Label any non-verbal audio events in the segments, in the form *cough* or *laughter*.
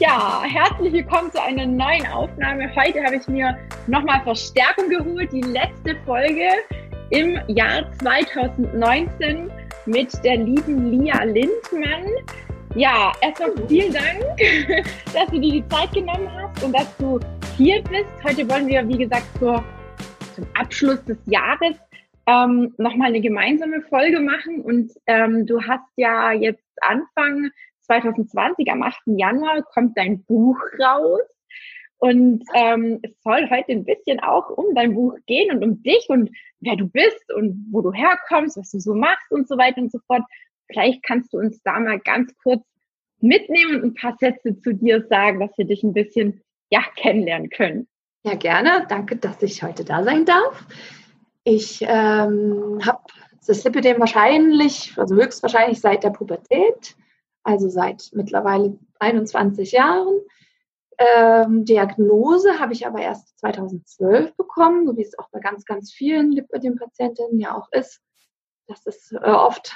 Ja, herzlich willkommen zu einer neuen Aufnahme. Heute habe ich mir nochmal Verstärkung geholt. Die letzte Folge im Jahr 2019 mit der lieben Lia Lindmann. Ja, erstmal vielen Dank, *laughs* dass du dir die Zeit genommen hast und dass du hier bist. Heute wollen wir, wie gesagt, zur, zum Abschluss des Jahres ähm, nochmal eine gemeinsame Folge machen. Und ähm, du hast ja jetzt Anfang 2020, am 8. Januar, kommt dein Buch raus. Und ähm, es soll heute ein bisschen auch um dein Buch gehen und um dich und wer du bist und wo du herkommst, was du so machst und so weiter und so fort. Vielleicht kannst du uns da mal ganz kurz mitnehmen und ein paar Sätze zu dir sagen, dass wir dich ein bisschen ja, kennenlernen können. Ja, gerne. Danke, dass ich heute da sein darf. Ich ähm, habe das Lipidem wahrscheinlich, also höchstwahrscheinlich seit der Pubertät also seit mittlerweile 21 Jahren. Ähm, Diagnose habe ich aber erst 2012 bekommen, so wie es auch bei ganz, ganz vielen Lipödem-Patientinnen ja auch ist, dass es äh, oft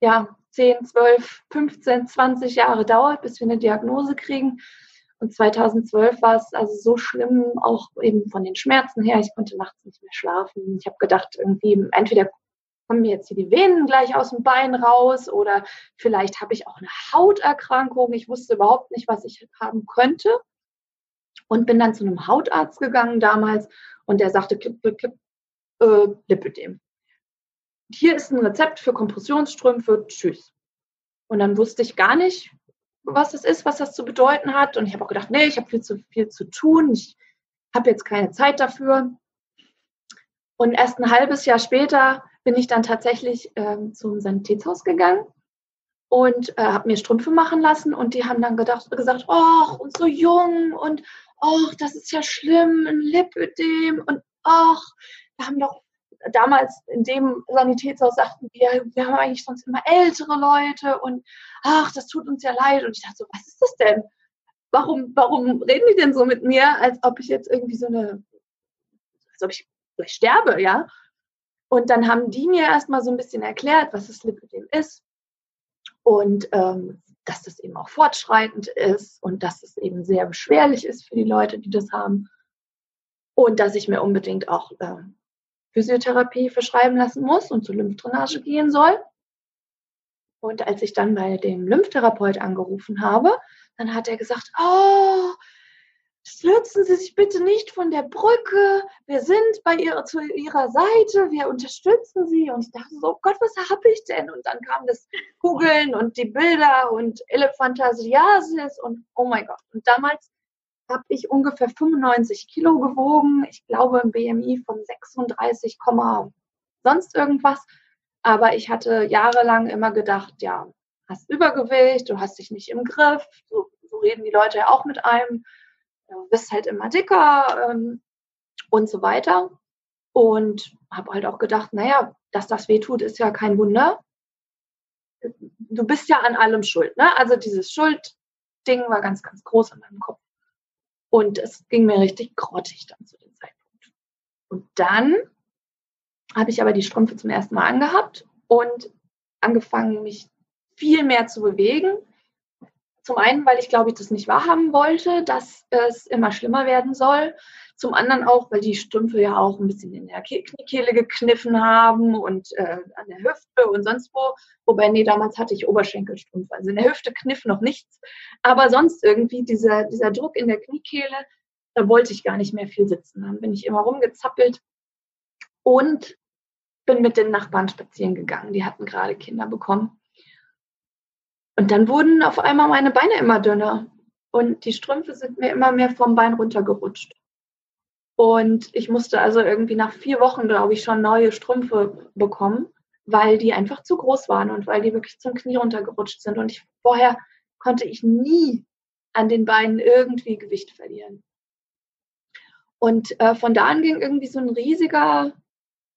ja, 10, 12, 15, 20 Jahre dauert, bis wir eine Diagnose kriegen. Und 2012 war es also so schlimm, auch eben von den Schmerzen her. Ich konnte nachts nicht mehr schlafen. Ich habe gedacht, irgendwie entweder kommen mir jetzt hier die Venen gleich aus dem Bein raus oder vielleicht habe ich auch eine Hauterkrankung. Ich wusste überhaupt nicht, was ich haben könnte und bin dann zu einem Hautarzt gegangen damals und der sagte, klipp, klipp, äh, Lipödem. Hier ist ein Rezept für Kompressionsstrümpfe, tschüss. Und dann wusste ich gar nicht, was das ist, was das zu bedeuten hat. Und ich habe auch gedacht, nee, ich habe viel zu viel zu tun, ich habe jetzt keine Zeit dafür. Und erst ein halbes Jahr später bin ich dann tatsächlich ähm, zum Sanitätshaus gegangen und äh, habe mir Strümpfe machen lassen und die haben dann gedacht, gesagt, ach, und so jung und ach, das ist ja schlimm, ein Lipödem und ach, wir haben doch damals in dem Sanitätshaus sagten wir, wir haben eigentlich sonst immer ältere Leute und ach, das tut uns ja leid. Und ich dachte so, was ist das denn? Warum, warum reden die denn so mit mir, als ob ich jetzt irgendwie so eine, als ob ich gleich sterbe, ja? Und dann haben die mir erstmal so ein bisschen erklärt, was das Lipödem ist und ähm, dass das eben auch fortschreitend ist und dass es eben sehr beschwerlich ist für die Leute, die das haben. Und dass ich mir unbedingt auch äh, Physiotherapie verschreiben lassen muss und zur Lymphdrainage gehen soll. Und als ich dann bei dem Lymphtherapeut angerufen habe, dann hat er gesagt, oh, stürzen Sie sich bitte nicht von der Brücke. Wir sind bei ihr, zu Ihrer Seite. Wir unterstützen Sie. Und ich dachte so, oh Gott, was habe ich denn? Und dann kam das Kugeln und die Bilder und Elephantasiasis und oh mein Gott. Und damals habe ich ungefähr 95 Kilo gewogen. Ich glaube ein BMI von 36, sonst irgendwas. Aber ich hatte jahrelang immer gedacht, ja, hast Übergewicht, du hast dich nicht im Griff. So, so reden die Leute ja auch mit einem du bist halt immer dicker ähm, und so weiter. Und habe halt auch gedacht, naja, dass das weh tut, ist ja kein Wunder. Du bist ja an allem schuld. Ne? Also dieses Schuldding war ganz, ganz groß in meinem Kopf. Und es ging mir richtig grottig dann zu dem Zeitpunkt. Und dann habe ich aber die Strümpfe zum ersten Mal angehabt und angefangen, mich viel mehr zu bewegen, zum einen, weil ich glaube ich das nicht wahrhaben wollte, dass es immer schlimmer werden soll. Zum anderen auch, weil die Strümpfe ja auch ein bisschen in der Kniekehle gekniffen haben und äh, an der Hüfte und sonst wo. Wobei, nee, damals hatte ich Oberschenkelstrümpfe. Also in der Hüfte kniff noch nichts. Aber sonst irgendwie dieser, dieser Druck in der Kniekehle, da wollte ich gar nicht mehr viel sitzen. Dann bin ich immer rumgezappelt und bin mit den Nachbarn spazieren gegangen. Die hatten gerade Kinder bekommen. Und dann wurden auf einmal meine Beine immer dünner und die Strümpfe sind mir immer mehr vom Bein runtergerutscht. Und ich musste also irgendwie nach vier Wochen, glaube ich, schon neue Strümpfe bekommen, weil die einfach zu groß waren und weil die wirklich zum Knie runtergerutscht sind. Und ich, vorher konnte ich nie an den Beinen irgendwie Gewicht verlieren. Und äh, von da an ging irgendwie so ein riesiger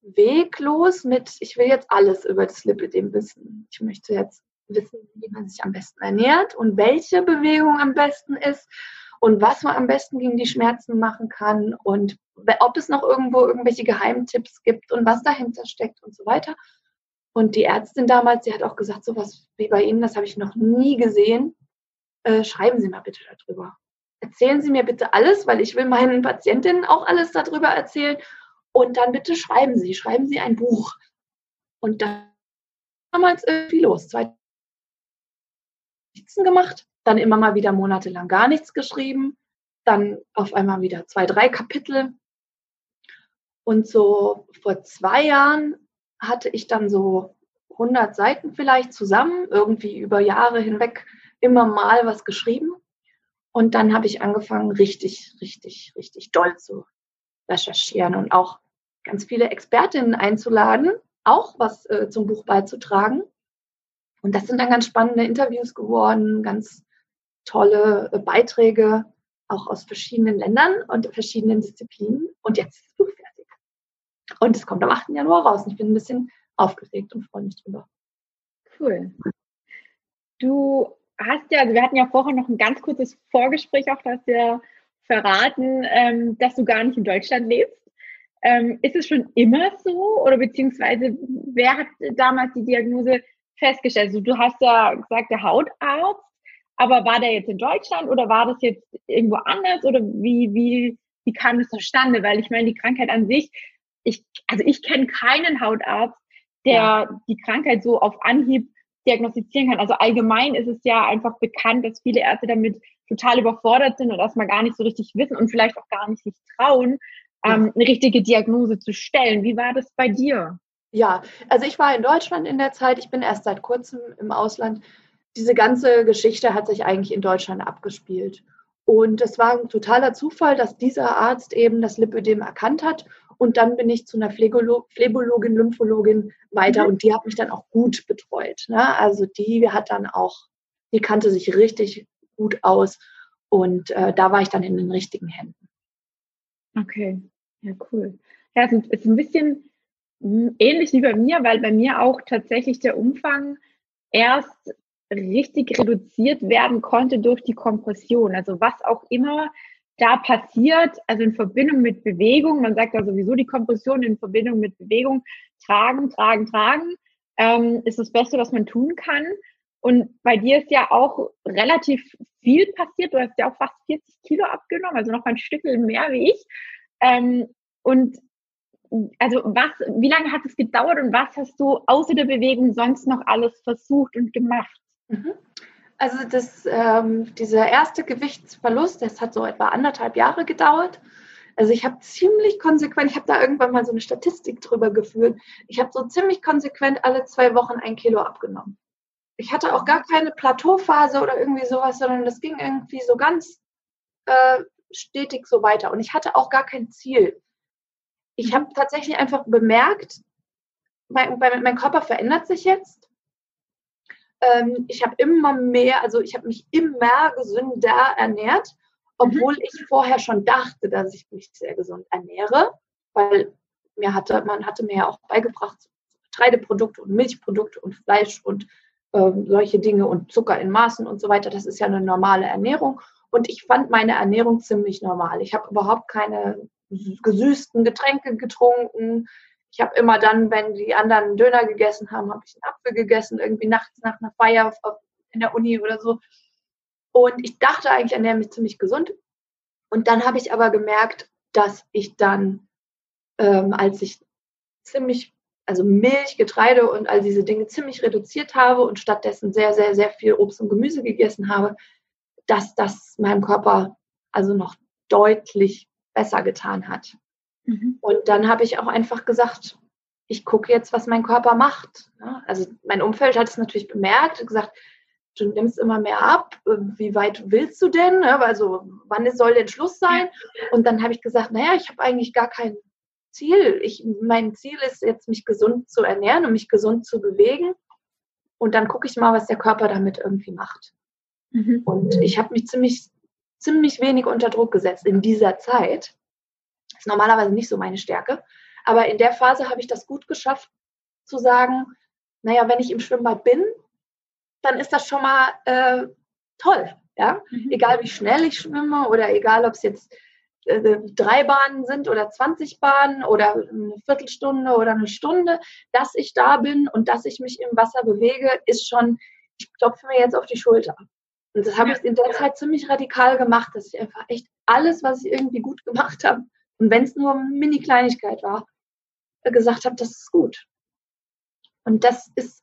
Weg los mit, ich will jetzt alles über das Lipidem wissen. Ich möchte jetzt wissen, wie man sich am besten ernährt und welche Bewegung am besten ist und was man am besten gegen die Schmerzen machen kann und ob es noch irgendwo irgendwelche Geheimtipps gibt und was dahinter steckt und so weiter. Und die Ärztin damals, sie hat auch gesagt, so was wie bei Ihnen, das habe ich noch nie gesehen. Äh, schreiben Sie mal bitte darüber. Erzählen Sie mir bitte alles, weil ich will meinen Patientinnen auch alles darüber erzählen. Und dann bitte schreiben Sie, schreiben Sie ein Buch. Und dann damals irgendwie los, 2000 Notizen gemacht, dann immer mal wieder monatelang gar nichts geschrieben, dann auf einmal wieder zwei, drei Kapitel. Und so vor zwei Jahren hatte ich dann so 100 Seiten vielleicht zusammen, irgendwie über Jahre hinweg immer mal was geschrieben. Und dann habe ich angefangen, richtig, richtig, richtig doll zu recherchieren und auch ganz viele Expertinnen einzuladen, auch was äh, zum Buch beizutragen. Und das sind dann ganz spannende Interviews geworden, ganz tolle äh, Beiträge, auch aus verschiedenen Ländern und verschiedenen Disziplinen. Und jetzt ist das Buch fertig. Und es kommt am 8. Januar raus. Und ich bin ein bisschen aufgeregt und freue mich drüber. Cool. Du hast ja, also wir hatten ja vorher noch ein ganz kurzes Vorgespräch auch, dass wir verraten, ähm, dass du gar nicht in Deutschland lebst. Ähm, ist es schon immer so oder beziehungsweise wer hat damals die Diagnose festgestellt? Also du hast ja gesagt, der Hautarzt, aber war der jetzt in Deutschland oder war das jetzt irgendwo anders oder wie, wie, wie kam das zustande? Weil ich meine, die Krankheit an sich, ich, also ich kenne keinen Hautarzt, der ja. die Krankheit so auf Anhieb diagnostizieren kann. Also allgemein ist es ja einfach bekannt, dass viele Ärzte damit total überfordert sind und erstmal gar nicht so richtig wissen und vielleicht auch gar nicht sich trauen, ähm, eine richtige Diagnose zu stellen. Wie war das bei dir? Ja, also ich war in Deutschland in der Zeit, ich bin erst seit kurzem im Ausland. Diese ganze Geschichte hat sich eigentlich in Deutschland abgespielt. Und es war ein totaler Zufall, dass dieser Arzt eben das Lipödem erkannt hat. Und dann bin ich zu einer Phlebolo Lymphologin weiter mhm. und die hat mich dann auch gut betreut. Ne? Also die hat dann auch, die kannte sich richtig gut aus und äh, da war ich dann in den richtigen Händen. Okay, ja, cool. Ja, es ist ein bisschen ähnlich wie bei mir, weil bei mir auch tatsächlich der Umfang erst richtig reduziert werden konnte durch die Kompression. Also was auch immer da passiert, also in Verbindung mit Bewegung, man sagt ja sowieso die Kompression in Verbindung mit Bewegung, tragen, tragen, tragen, ähm, ist das Beste, was man tun kann. Und bei dir ist ja auch relativ viel passiert. Du hast ja auch fast 40 Kilo abgenommen, also noch ein Stück mehr wie ich. Ähm, und also was, wie lange hat es gedauert und was hast du außer der Bewegung sonst noch alles versucht und gemacht? Mhm. Also das, ähm, dieser erste Gewichtsverlust, das hat so etwa anderthalb Jahre gedauert. Also ich habe ziemlich konsequent, ich habe da irgendwann mal so eine Statistik drüber geführt, ich habe so ziemlich konsequent alle zwei Wochen ein Kilo abgenommen. Ich hatte auch gar keine Plateauphase oder irgendwie sowas, sondern das ging irgendwie so ganz äh, stetig so weiter. Und ich hatte auch gar kein Ziel ich habe tatsächlich einfach bemerkt, mein, mein, Körper verändert sich jetzt. Ähm, ich habe immer mehr, also ich habe mich immer gesünder ernährt, obwohl mhm. ich vorher schon dachte, dass ich mich sehr gesund ernähre, weil mir hatte, man hatte mir ja auch beigebracht, Getreideprodukte und Milchprodukte und Fleisch und ähm, solche Dinge und Zucker in Maßen und so weiter. Das ist ja eine normale Ernährung. Und ich fand meine Ernährung ziemlich normal. Ich habe überhaupt keine gesüßten Getränke getrunken. Ich habe immer dann, wenn die anderen Döner gegessen haben, habe ich einen Apfel gegessen, irgendwie nachts nach einer Feier in der Uni oder so. Und ich dachte eigentlich, ernähre mich ziemlich gesund. Und dann habe ich aber gemerkt, dass ich dann, ähm, als ich ziemlich, also Milch, Getreide und all diese Dinge ziemlich reduziert habe und stattdessen sehr, sehr, sehr viel Obst und Gemüse gegessen habe, dass das meinem Körper also noch deutlich besser getan hat. Mhm. Und dann habe ich auch einfach gesagt, ich gucke jetzt, was mein Körper macht. Also mein Umfeld hat es natürlich bemerkt, gesagt, du nimmst immer mehr ab, wie weit willst du denn? Also wann soll denn Schluss sein? Und dann habe ich gesagt, naja, ich habe eigentlich gar kein Ziel. Ich, mein Ziel ist jetzt, mich gesund zu ernähren und mich gesund zu bewegen. Und dann gucke ich mal, was der Körper damit irgendwie macht. Mhm. Und ich habe mich ziemlich ziemlich wenig unter Druck gesetzt in dieser Zeit. Das ist normalerweise nicht so meine Stärke. Aber in der Phase habe ich das gut geschafft, zu sagen, naja, wenn ich im Schwimmbad bin, dann ist das schon mal äh, toll. Ja? Mhm. Egal wie schnell ich schwimme oder egal, ob es jetzt äh, drei Bahnen sind oder 20 Bahnen oder eine Viertelstunde oder eine Stunde, dass ich da bin und dass ich mich im Wasser bewege, ist schon, ich klopfe mir jetzt auf die Schulter. Und das habe ich in der Zeit ziemlich radikal gemacht, dass ich einfach echt alles, was ich irgendwie gut gemacht habe, und wenn es nur eine Mini-Kleinigkeit war, gesagt habe, das ist gut. Und das ist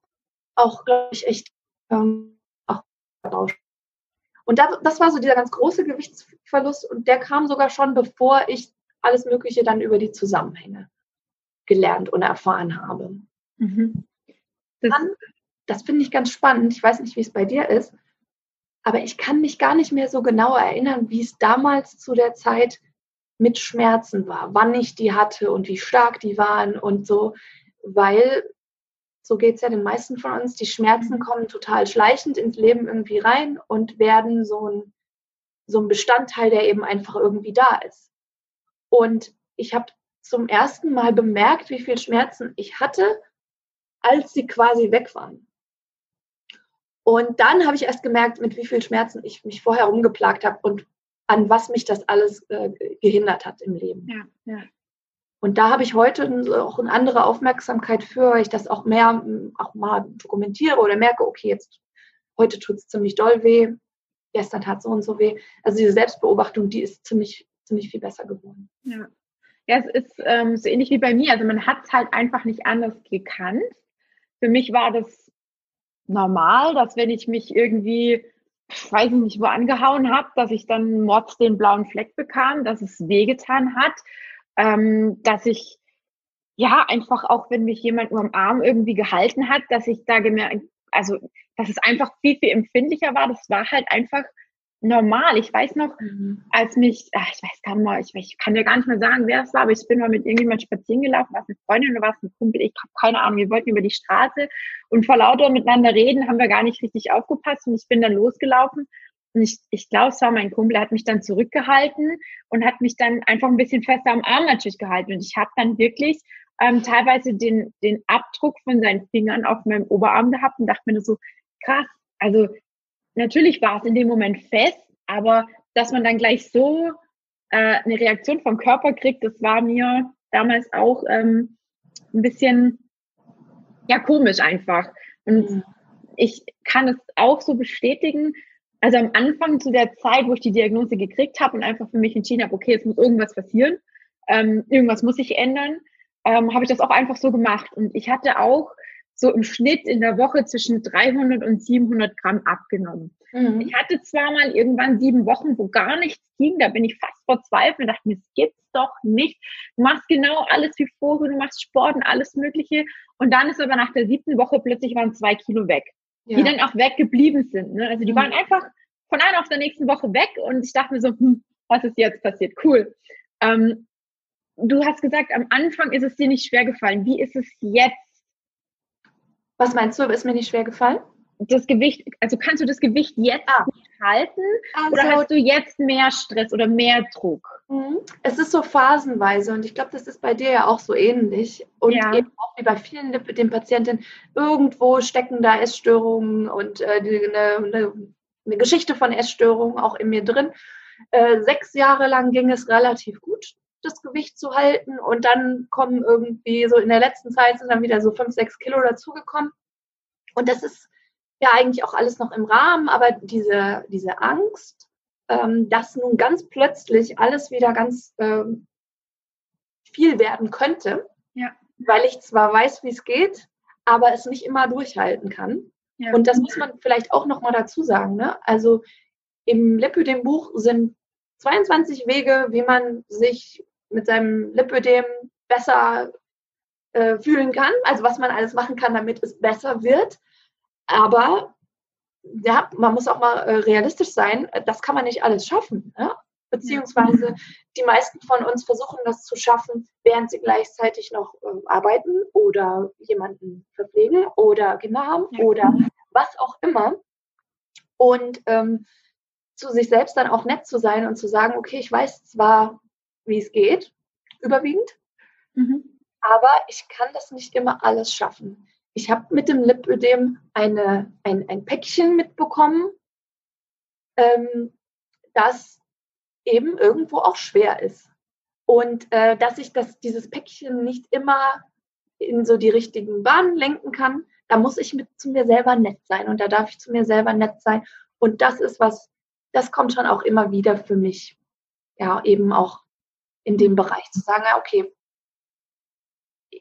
auch, glaube ich, echt ähm, auch. Und das, das war so dieser ganz große Gewichtsverlust und der kam sogar schon, bevor ich alles Mögliche dann über die Zusammenhänge gelernt und erfahren habe. Mhm. Das, dann, das finde ich ganz spannend. Ich weiß nicht, wie es bei dir ist, aber ich kann mich gar nicht mehr so genau erinnern, wie es damals zu der Zeit mit Schmerzen war, wann ich die hatte und wie stark die waren und so, weil so geht es ja den meisten von uns, die Schmerzen mhm. kommen total schleichend ins Leben irgendwie rein und werden so ein, so ein Bestandteil, der eben einfach irgendwie da ist. Und ich habe zum ersten Mal bemerkt, wie viel Schmerzen ich hatte, als sie quasi weg waren. Und dann habe ich erst gemerkt, mit wie viel Schmerzen ich mich vorher rumgeplagt habe und an was mich das alles äh, gehindert hat im Leben. Ja, ja. Und da habe ich heute auch eine andere Aufmerksamkeit für, weil ich das auch mehr auch mal dokumentiere oder merke, okay, jetzt heute tut es ziemlich doll weh, gestern tat es so und so weh. Also diese Selbstbeobachtung, die ist ziemlich, ziemlich viel besser geworden. Ja, ja es ist ähm, so ähnlich wie bei mir. Also man hat es halt einfach nicht anders gekannt. Für mich war das normal, dass wenn ich mich irgendwie, weiß ich nicht, wo angehauen habe, dass ich dann mords den blauen Fleck bekam, dass es wehgetan hat ähm, dass ich ja einfach auch, wenn mich jemand nur am Arm irgendwie gehalten hat, dass ich da gemerkt, also dass es einfach viel, viel empfindlicher war. Das war halt einfach normal. Ich weiß noch, mhm. als mich, ach, ich weiß gar nicht mal, ich, ich, kann dir gar nicht mehr sagen, wer es war, aber ich bin mal mit irgendjemand spazieren gelaufen, war es eine Freundin oder war es ein Kumpel, ich habe keine Ahnung, wir wollten über die Straße und vor lauter miteinander reden, haben wir gar nicht richtig aufgepasst und ich bin dann losgelaufen und ich, ich glaube, es war mein Kumpel, der hat mich dann zurückgehalten und hat mich dann einfach ein bisschen fester am Arm natürlich gehalten. Und ich habe dann wirklich ähm, teilweise den, den Abdruck von seinen Fingern auf meinem Oberarm gehabt und dachte mir nur so, krass, also natürlich war es in dem Moment fest, aber dass man dann gleich so äh, eine Reaktion vom Körper kriegt, das war mir damals auch ähm, ein bisschen ja komisch einfach. Und mhm. ich kann es auch so bestätigen, also am Anfang zu der Zeit, wo ich die Diagnose gekriegt habe und einfach für mich entschieden habe, okay, es muss irgendwas passieren, ähm, irgendwas muss sich ändern, ähm, habe ich das auch einfach so gemacht. Und ich hatte auch so im Schnitt in der Woche zwischen 300 und 700 Gramm abgenommen. Mhm. Ich hatte zwar mal irgendwann sieben Wochen, wo gar nichts ging, da bin ich fast verzweifelt und dachte mir, das gibt's doch nicht. Du machst genau alles wie vorher, du machst Sport und alles Mögliche. Und dann ist aber nach der siebten Woche plötzlich waren zwei Kilo weg ja. die dann auch weggeblieben sind. Ne? Also die mhm. waren einfach von einer auf der nächsten Woche weg und ich dachte mir so, hm, was ist jetzt passiert? Cool. Ähm, du hast gesagt, am Anfang ist es dir nicht schwer gefallen. Wie ist es jetzt? Was meinst du, ist mir nicht schwer gefallen? das Gewicht, also kannst du das Gewicht jetzt ah. halten also, oder hast du jetzt mehr Stress oder mehr Druck? Mhm. Es ist so phasenweise und ich glaube, das ist bei dir ja auch so ähnlich und ja. eben auch wie bei vielen den Patienten, irgendwo stecken da Essstörungen und äh, eine, eine, eine, Geschichte von Essstörungen auch in mir drin. Äh, sechs Jahre lang ging es relativ gut, das Gewicht zu halten und dann kommen irgendwie so in der letzten Zeit sind dann wieder so fünf, sechs Kilo dazugekommen und das ist ja eigentlich auch alles noch im Rahmen, aber diese, diese Angst, ähm, dass nun ganz plötzlich alles wieder ganz ähm, viel werden könnte, ja. weil ich zwar weiß, wie es geht, aber es nicht immer durchhalten kann. Ja. Und das muss man vielleicht auch noch mal dazu sagen. Ne? Also im Lipödem-Buch sind 22 Wege, wie man sich mit seinem Lipödem besser äh, fühlen kann, also was man alles machen kann, damit es besser wird. Aber ja, man muss auch mal äh, realistisch sein, das kann man nicht alles schaffen. Ne? Beziehungsweise die meisten von uns versuchen das zu schaffen, während sie gleichzeitig noch äh, arbeiten oder jemanden verpflegen oder Kinder haben ja. oder was auch immer. Und ähm, zu sich selbst dann auch nett zu sein und zu sagen, okay, ich weiß zwar, wie es geht, überwiegend, mhm. aber ich kann das nicht immer alles schaffen ich habe mit dem Lipödem eine, ein, ein Päckchen mitbekommen, ähm, das eben irgendwo auch schwer ist. Und äh, dass ich das, dieses Päckchen nicht immer in so die richtigen Bahnen lenken kann, da muss ich mit zu mir selber nett sein und da darf ich zu mir selber nett sein Und das ist was, das kommt schon auch immer wieder für mich. Ja, eben auch in dem Bereich zu sagen, okay,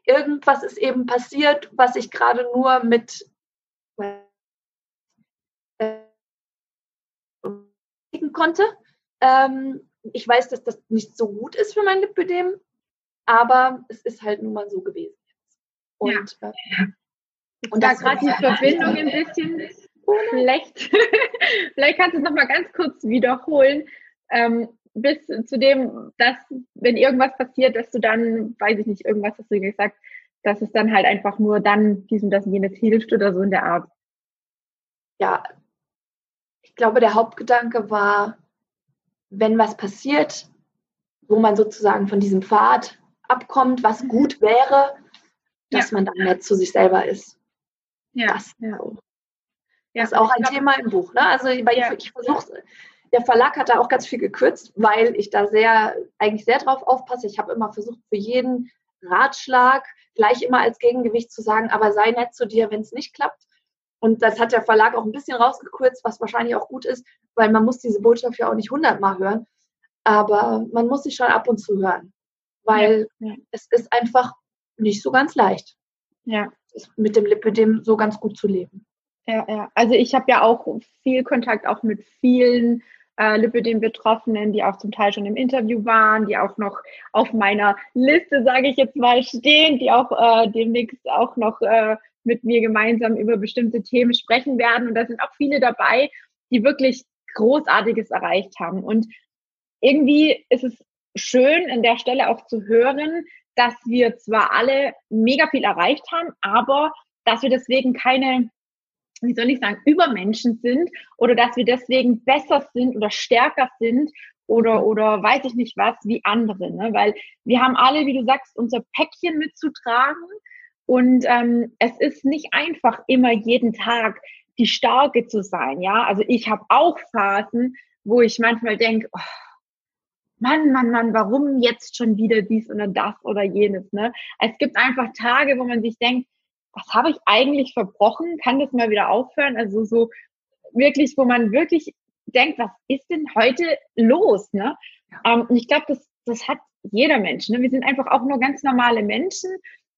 irgendwas ist eben passiert, was ich gerade nur mit äh, konnte. Ähm, ich weiß, dass das nicht so gut ist für mein Lipödem, aber es ist halt nun mal so gewesen. Und, ja. äh, und da gerade die Verbindung ein bisschen schlecht. *laughs* Vielleicht kannst du es nochmal ganz kurz wiederholen. Ähm, bis zu dem, dass, wenn irgendwas passiert, dass du dann, weiß ich nicht, irgendwas hast du gesagt, dass es dann halt einfach nur dann diesem, das jenes hilft oder so in der Art. Ja, ich glaube, der Hauptgedanke war, wenn was passiert, wo man sozusagen von diesem Pfad abkommt, was mhm. gut wäre, dass ja. man dann nett zu sich selber ist. Ja. Das, ja. das ist auch ein glaub, Thema im Buch. Ne? Also ich, ja. ich versuche, der Verlag hat da auch ganz viel gekürzt, weil ich da sehr, eigentlich sehr drauf aufpasse. Ich habe immer versucht, für jeden Ratschlag gleich immer als Gegengewicht zu sagen, aber sei nett zu dir, wenn es nicht klappt. Und das hat der Verlag auch ein bisschen rausgekürzt, was wahrscheinlich auch gut ist, weil man muss diese Botschaft ja auch nicht hundertmal hören. Aber man muss sie schon ab und zu hören, weil ja, ja. es ist einfach nicht so ganz leicht. Ja. Mit dem Lipidem so ganz gut zu leben. Ja, ja. Also ich habe ja auch viel Kontakt auch mit vielen äh, Lipidem-Betroffenen, die auch zum Teil schon im Interview waren, die auch noch auf meiner Liste, sage ich jetzt mal, stehen, die auch äh, demnächst auch noch äh, mit mir gemeinsam über bestimmte Themen sprechen werden. Und da sind auch viele dabei, die wirklich Großartiges erreicht haben. Und irgendwie ist es schön, an der Stelle auch zu hören, dass wir zwar alle mega viel erreicht haben, aber dass wir deswegen keine, wie soll ich sagen, Übermenschen sind oder dass wir deswegen besser sind oder stärker sind oder, oder weiß ich nicht was wie andere. Ne? Weil wir haben alle, wie du sagst, unser Päckchen mitzutragen und ähm, es ist nicht einfach immer jeden Tag die Starke zu sein. Ja, also ich habe auch Phasen, wo ich manchmal denke, oh, Mann, Mann, Mann, warum jetzt schon wieder dies oder das oder jenes? Ne? Es gibt einfach Tage, wo man sich denkt, was habe ich eigentlich verbrochen? Kann das mal wieder aufhören? Also so wirklich, wo man wirklich denkt, was ist denn heute los? Ne? Ähm, und ich glaube, das, das hat jeder Mensch. Ne? Wir sind einfach auch nur ganz normale Menschen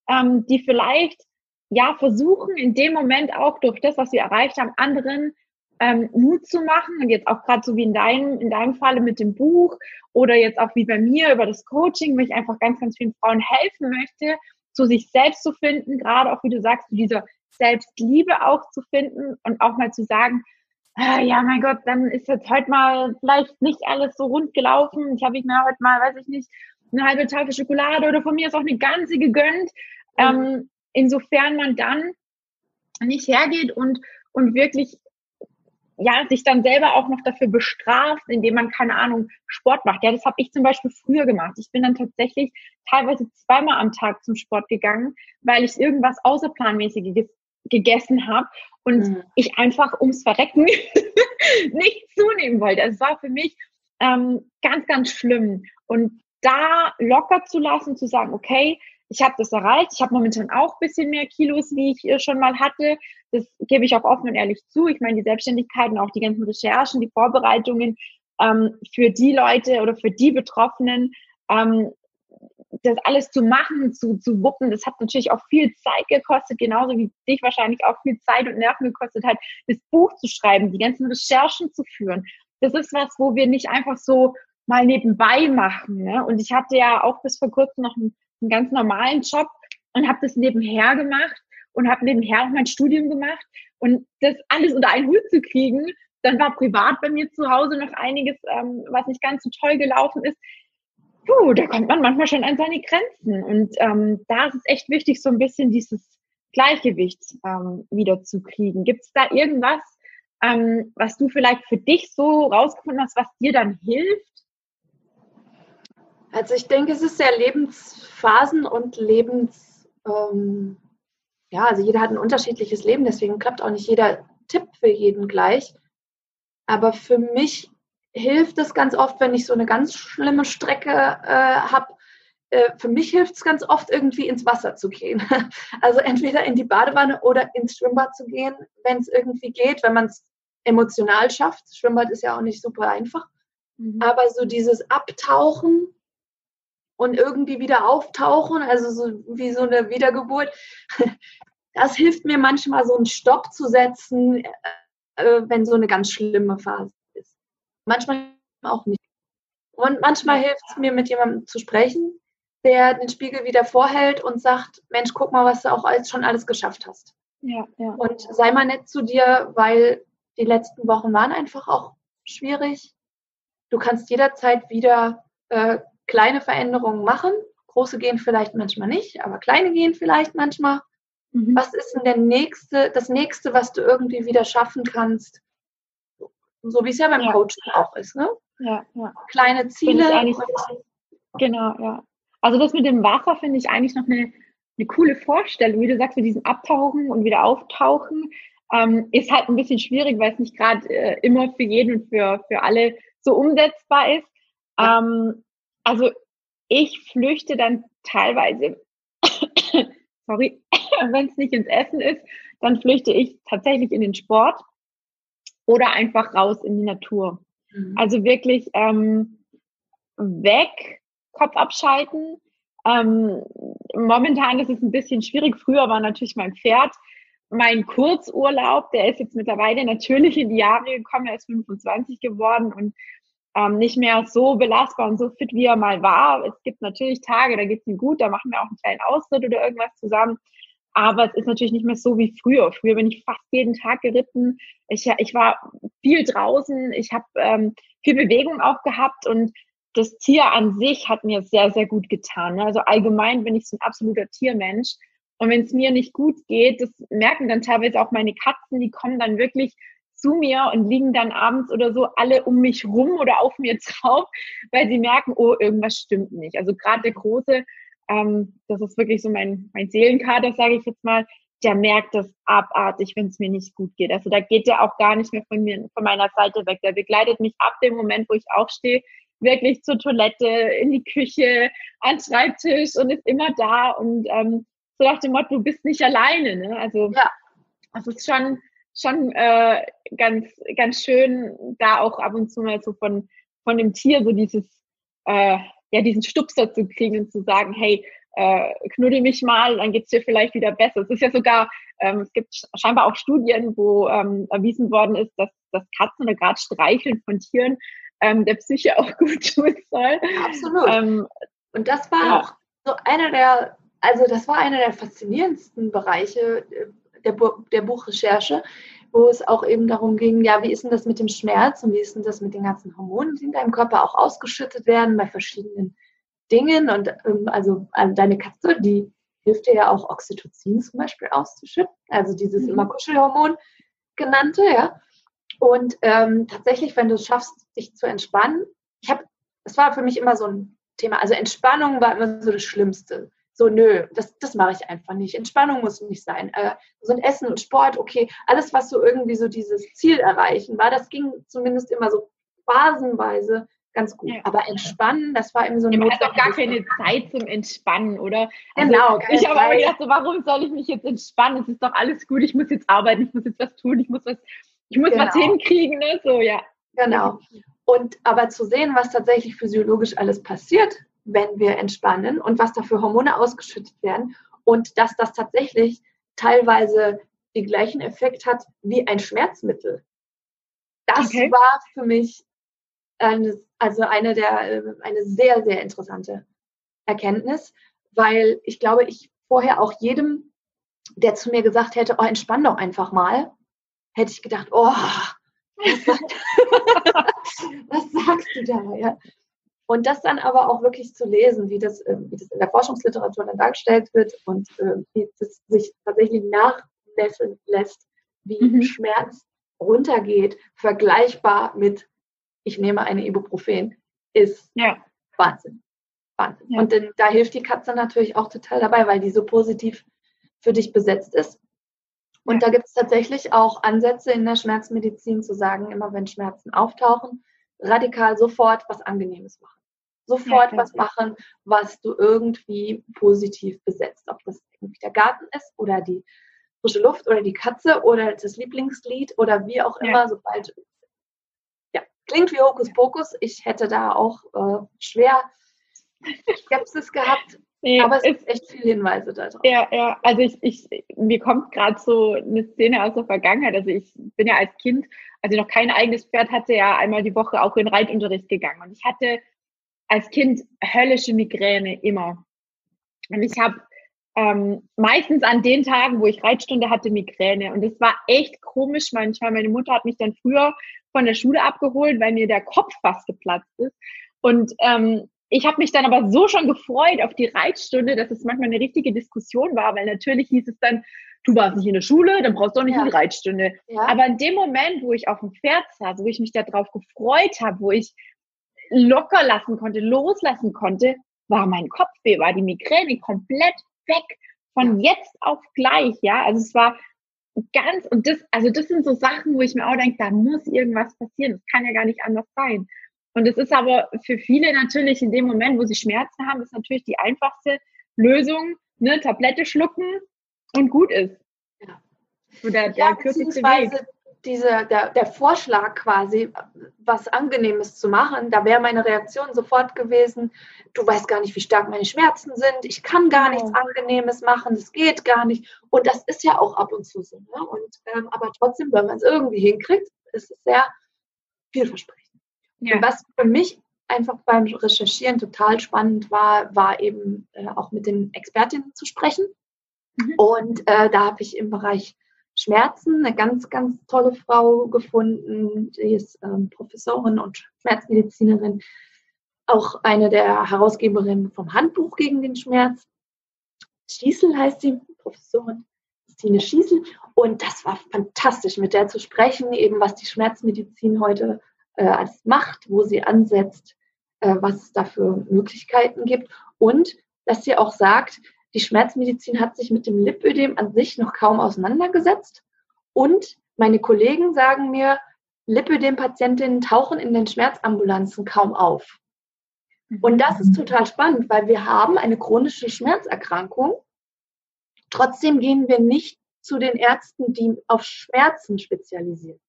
ähm, die vielleicht ja versuchen, in dem Moment auch durch das, was wir erreicht haben, anderen ähm, Mut zu machen. Und jetzt auch gerade so wie in deinem, in deinem Falle mit dem Buch oder jetzt auch wie bei mir über das Coaching, wo ich einfach ganz, ganz vielen Frauen helfen möchte, zu sich selbst zu finden, gerade auch wie du sagst, zu dieser Selbstliebe auch zu finden und auch mal zu sagen, ah, ja, mein Gott, dann ist jetzt heute mal vielleicht nicht alles so rund gelaufen. Ich habe mir heute mal, weiß ich nicht, eine halbe Tafel Schokolade oder von mir ist auch eine ganze gegönnt. Ähm, insofern man dann nicht hergeht und, und wirklich ja, sich dann selber auch noch dafür bestraft, indem man, keine Ahnung, Sport macht. Ja, das habe ich zum Beispiel früher gemacht. Ich bin dann tatsächlich teilweise zweimal am Tag zum Sport gegangen, weil ich irgendwas Außerplanmäßiges gegessen habe und mhm. ich einfach ums Verrecken *laughs* nicht zunehmen wollte. Es war für mich ähm, ganz, ganz schlimm. Und da locker zu lassen, zu sagen, okay, ich habe das erreicht. Ich habe momentan auch ein bisschen mehr Kilos, wie ich äh, schon mal hatte. Das gebe ich auch offen und ehrlich zu. Ich meine, die Selbstständigkeit und auch die ganzen Recherchen, die Vorbereitungen ähm, für die Leute oder für die Betroffenen, ähm, das alles zu machen, zu, zu wuppen, das hat natürlich auch viel Zeit gekostet, genauso wie dich wahrscheinlich auch viel Zeit und Nerven gekostet hat, das Buch zu schreiben, die ganzen Recherchen zu führen. Das ist was, wo wir nicht einfach so mal nebenbei machen. Ne? Und ich hatte ja auch bis vor kurzem noch einen einen ganz normalen Job und habe das nebenher gemacht und habe nebenher auch mein Studium gemacht und das alles unter einen Hut zu kriegen, dann war privat bei mir zu Hause noch einiges, ähm, was nicht ganz so toll gelaufen ist. Puh, da kommt man manchmal schon an seine Grenzen. Und ähm, da ist es echt wichtig, so ein bisschen dieses Gleichgewicht ähm, wieder zu kriegen. Gibt es da irgendwas, ähm, was du vielleicht für dich so rausgefunden hast, was dir dann hilft, also ich denke, es ist sehr Lebensphasen und Lebens, ähm, ja, also jeder hat ein unterschiedliches Leben, deswegen klappt auch nicht jeder Tipp für jeden gleich. Aber für mich hilft es ganz oft, wenn ich so eine ganz schlimme Strecke äh, habe. Äh, für mich hilft es ganz oft, irgendwie ins Wasser zu gehen. *laughs* Also entweder in die Badewanne oder ins Schwimmbad zu gehen, wenn es irgendwie geht, wenn man es emotional schafft. Schwimmbad ist ja auch nicht super einfach. Mhm. Aber so dieses Abtauchen und irgendwie wieder auftauchen, also so wie so eine Wiedergeburt, *laughs* das hilft mir manchmal so einen Stopp zu setzen, äh, wenn so eine ganz schlimme Phase ist. Manchmal auch nicht. Und manchmal hilft es mir, mit jemandem zu sprechen, der den Spiegel wieder vorhält und sagt, Mensch, guck mal, was du auch alles, schon alles geschafft hast. Ja, ja. Und sei mal nett zu dir, weil die letzten Wochen waren einfach auch schwierig. Du kannst jederzeit wieder äh, kleine Veränderungen machen. Große gehen vielleicht manchmal nicht, aber kleine gehen vielleicht manchmal. Mhm. Was ist denn der nächste, das nächste, was du irgendwie wieder schaffen kannst? So wie es ja beim ja. Coaching auch ist, ne? Ja, ja. Kleine Ziele. Genau, ja. Also das mit dem Wasser finde ich eigentlich noch eine, eine coole Vorstellung, wie du sagst, mit diesem Abtauchen und wieder auftauchen. Ähm, ist halt ein bisschen schwierig, weil es nicht gerade äh, immer für jeden und für, für alle so umsetzbar ist. Ja. Ähm, also ich flüchte dann teilweise, *coughs* sorry, *coughs* wenn es nicht ins Essen ist, dann flüchte ich tatsächlich in den Sport oder einfach raus in die Natur. Mhm. Also wirklich ähm, weg, Kopf abschalten. Ähm, momentan ist es ein bisschen schwierig. Früher war natürlich mein Pferd mein Kurzurlaub, der ist jetzt mittlerweile natürlich in die Jahre gekommen, er ist 25 geworden und ähm, nicht mehr so belastbar und so fit, wie er mal war. Es gibt natürlich Tage, da geht es ihm gut, da machen wir auch einen kleinen Ausritt oder irgendwas zusammen. Aber es ist natürlich nicht mehr so wie früher. Früher bin ich fast jeden Tag geritten. Ich, ich war viel draußen. Ich habe ähm, viel Bewegung auch gehabt und das Tier an sich hat mir sehr, sehr gut getan. Ne? Also allgemein bin ich so ein absoluter Tiermensch. Und wenn es mir nicht gut geht, das merken dann teilweise auch meine Katzen, die kommen dann wirklich zu mir und liegen dann abends oder so alle um mich rum oder auf mir *laughs* drauf, weil sie merken, oh, irgendwas stimmt nicht. Also gerade der Große, ähm, das ist wirklich so mein, mein Seelenkater, sage ich jetzt mal, der merkt das abartig, wenn es mir nicht gut geht. Also da geht der auch gar nicht mehr von mir, von meiner Seite weg. Der begleitet mich ab dem Moment, wo ich aufstehe, wirklich zur Toilette, in die Küche, an Schreibtisch und ist immer da und ähm, so nach dem Motto, du bist nicht alleine. Ne? Also ja. das ist schon, schon äh, ganz, ganz schön, da auch ab und zu mal so von, von dem Tier so dieses, äh, ja, diesen Stupser zu kriegen und zu sagen, hey, äh, knuddel mich mal, dann geht's dir vielleicht wieder besser. Es ist ja sogar, ähm, es gibt scheinbar auch Studien, wo ähm, erwiesen worden ist, dass, dass Katzen oder gerade Streicheln von Tieren ähm, der Psyche *laughs* auch gut tun soll. Absolut. Ähm, und das war ja. auch so einer der, also das war einer der faszinierendsten Bereiche der, der Buchrecherche, wo es auch eben darum ging, ja, wie ist denn das mit dem Schmerz und wie ist denn das mit den ganzen Hormonen, die in deinem Körper auch ausgeschüttet werden bei verschiedenen Dingen. Und ähm, also, also deine Katze, die hilft dir ja auch Oxytocin zum Beispiel auszuschütten, also dieses mhm. immer Kuschelhormon genannte, ja. Und ähm, tatsächlich, wenn du es schaffst, dich zu entspannen, ich habe, das war für mich immer so ein Thema, also Entspannung war immer so das Schlimmste. So, nö, das, das mache ich einfach nicht. Entspannung muss nicht sein. Äh, so ein Essen und Sport, okay, alles, was so irgendwie so dieses Ziel erreichen war, das ging zumindest immer so phasenweise ganz gut. Ja. Aber entspannen, das war eben so eine. Man hat auch gar keine Zeit zum Entspannen, oder? Also genau. Ich habe aber gedacht, so, warum soll ich mich jetzt entspannen? Es ist doch alles gut. Ich muss jetzt arbeiten, ich muss jetzt was tun, ich muss was, ich muss genau. was hinkriegen, ne? So, ja. Genau. Und aber zu sehen, was tatsächlich physiologisch alles passiert, wenn wir entspannen und was da für Hormone ausgeschüttet werden und dass das tatsächlich teilweise den gleichen Effekt hat wie ein Schmerzmittel. Das okay. war für mich eine, also eine der eine sehr sehr interessante Erkenntnis, weil ich glaube, ich vorher auch jedem, der zu mir gesagt hätte, oh entspann doch einfach mal, hätte ich gedacht, oh, was, *laughs* *laughs* was sagst du da? Ja. Und das dann aber auch wirklich zu lesen, wie das, ähm, wie das in der Forschungsliteratur dann dargestellt wird und äh, wie das sich tatsächlich nachmessen lässt, wie mhm. Schmerz runtergeht, vergleichbar mit, ich nehme eine Ibuprofen, ist ja. Wahnsinn. Wahnsinn. Ja. Und denn, da hilft die Katze natürlich auch total dabei, weil die so positiv für dich besetzt ist. Und ja. da gibt es tatsächlich auch Ansätze in der Schmerzmedizin zu sagen, immer wenn Schmerzen auftauchen, radikal sofort was Angenehmes machen. Sofort ja, was machen, was du irgendwie positiv besetzt. Ob das irgendwie der Garten ist oder die frische Luft oder die Katze oder das Lieblingslied oder wie auch immer, ja. sobald ja, klingt wie Hokuspokus. Ich hätte da auch äh, schwer Skepsis gehabt, *laughs* Nee, aber es gibt echt viele Hinweise da drauf. Ja, ja, also ich, ich mir kommt gerade so eine Szene aus der Vergangenheit. Also ich bin ja als Kind, als ich noch kein eigenes Pferd hatte, ja einmal die Woche auch in Reitunterricht gegangen. Und ich hatte als Kind höllische Migräne immer. Und ich habe ähm, meistens an den Tagen, wo ich Reitstunde hatte, Migräne. Und es war echt komisch manchmal. Meine Mutter hat mich dann früher von der Schule abgeholt, weil mir der Kopf fast geplatzt ist. Und ähm, ich habe mich dann aber so schon gefreut auf die Reitstunde, dass es manchmal eine richtige Diskussion war, weil natürlich hieß es dann, du warst nicht in der Schule, dann brauchst du auch nicht ja. in die Reitstunde. Ja. Aber in dem Moment, wo ich auf dem Pferd saß, wo ich mich darauf gefreut habe, wo ich locker lassen konnte, loslassen konnte, war mein Kopfweh, war die Migräne komplett weg von jetzt auf gleich, ja. Also es war ganz, und das, also das sind so Sachen, wo ich mir auch denke, da muss irgendwas passieren. Das kann ja gar nicht anders sein. Und es ist aber für viele natürlich in dem Moment, wo sie Schmerzen haben, ist natürlich die einfachste Lösung, ne, Tablette schlucken und gut ist. Ja. Oder der ja, kürzeste Weg. Diese, der, der Vorschlag quasi, was Angenehmes zu machen, da wäre meine Reaktion sofort gewesen, du weißt gar nicht, wie stark meine Schmerzen sind, ich kann gar nichts Angenehmes machen, das geht gar nicht. Und das ist ja auch ab und zu so. Ne? Und, ähm, aber trotzdem, wenn man es irgendwie hinkriegt, ist es sehr vielversprechend. Ja. Was für mich einfach beim Recherchieren total spannend war, war eben äh, auch mit den Expertinnen zu sprechen. Mhm. Und äh, da habe ich im Bereich Schmerzen eine ganz, ganz tolle Frau gefunden. Die ist ähm, Professorin und Schmerzmedizinerin, auch eine der Herausgeberinnen vom Handbuch gegen den Schmerz. Schießel heißt sie, Professorin Christine Schießel. Und das war fantastisch, mit der zu sprechen, eben was die Schmerzmedizin heute äh, als Macht, wo sie ansetzt, äh, was es da für Möglichkeiten gibt und dass sie auch sagt, die Schmerzmedizin hat sich mit dem Lipödem an sich noch kaum auseinandergesetzt und meine Kollegen sagen mir, Lipödem-Patientinnen tauchen in den Schmerzambulanzen kaum auf. Und das ist total spannend, weil wir haben eine chronische Schmerzerkrankung. Trotzdem gehen wir nicht zu den Ärzten, die auf Schmerzen spezialisiert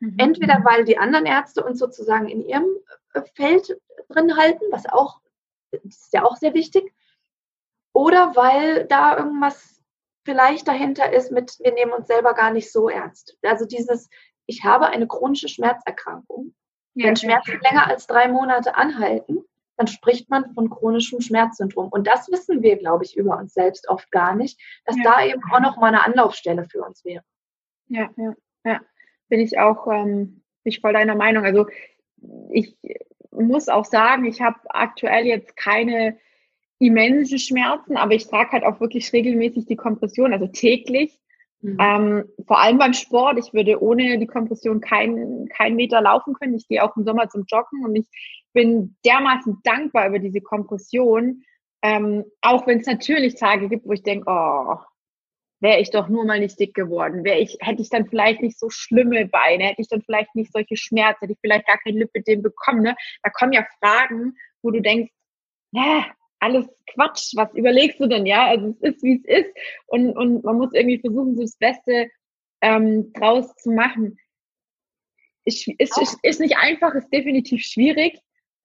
Mhm. Entweder weil die anderen Ärzte uns sozusagen in ihrem äh, Feld drin halten, was auch, das ist ja auch sehr wichtig, oder weil da irgendwas vielleicht dahinter ist mit, wir nehmen uns selber gar nicht so ernst. Also dieses, ich habe eine chronische Schmerzerkrankung. Ja, Wenn Schmerzen ja. länger als drei Monate anhalten, dann spricht man von chronischem Schmerzsyndrom. Und das wissen wir, glaube ich, über uns selbst oft gar nicht, dass ja. da eben auch noch mal eine Anlaufstelle für uns wäre. Ja, ja, ja bin ich auch ähm, nicht voll deiner Meinung. Also ich muss auch sagen, ich habe aktuell jetzt keine immensen Schmerzen, aber ich trage halt auch wirklich regelmäßig die Kompression, also täglich. Mhm. Ähm, vor allem beim Sport. Ich würde ohne die Kompression keinen kein Meter laufen können. Ich gehe auch im Sommer zum Joggen und ich bin dermaßen dankbar über diese Kompression. Ähm, auch wenn es natürlich Tage gibt, wo ich denke, oh, wäre ich doch nur mal nicht dick geworden, wäre ich, hätte ich dann vielleicht nicht so schlimme Beine, hätte ich dann vielleicht nicht solche Schmerzen, hätte ich vielleicht gar kein Lipidem bekommen. Ne? Da kommen ja Fragen, wo du denkst, ja, alles Quatsch, was überlegst du denn, ja? Also es ist, wie es ist und, und man muss irgendwie versuchen, so das Beste ähm, draus zu machen. Ist, ist, ist, ist nicht einfach, ist definitiv schwierig.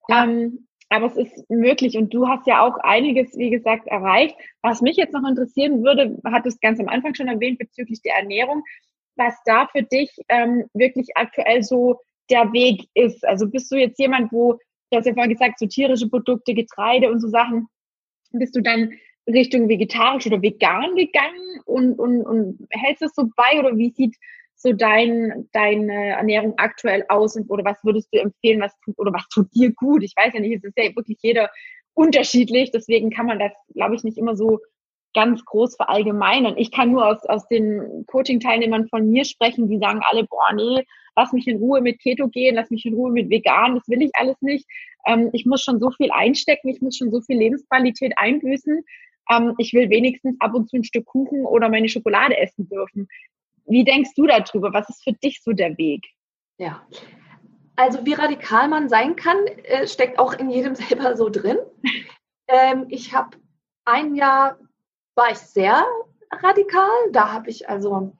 Ja. Ähm, aber es ist möglich und du hast ja auch einiges, wie gesagt, erreicht. Was mich jetzt noch interessieren würde, hat es ganz am Anfang schon erwähnt bezüglich der Ernährung, was da für dich ähm, wirklich aktuell so der Weg ist. Also bist du jetzt jemand, wo, du hast ja vorhin gesagt, so tierische Produkte, Getreide und so Sachen, bist du dann Richtung vegetarisch oder vegan gegangen und, und, und hältst es so bei oder wie sieht so dein, deine Ernährung aktuell aus und, oder was würdest du empfehlen, was tut, oder was tut dir gut? Ich weiß ja nicht, es ist ja wirklich jeder unterschiedlich, deswegen kann man das, glaube ich, nicht immer so ganz groß verallgemeinern. Ich kann nur aus, aus den Coaching-Teilnehmern von mir sprechen, die sagen alle, boah, nee, lass mich in Ruhe mit Keto gehen, lass mich in Ruhe mit Vegan, das will ich alles nicht. Ähm, ich muss schon so viel einstecken, ich muss schon so viel Lebensqualität einbüßen. Ähm, ich will wenigstens ab und zu ein Stück Kuchen oder meine Schokolade essen dürfen. Wie denkst du darüber? Was ist für dich so der Weg? Ja, also wie radikal man sein kann, äh, steckt auch in jedem *laughs* selber so drin. Ähm, ich habe ein Jahr war ich sehr radikal. Da habe ich also,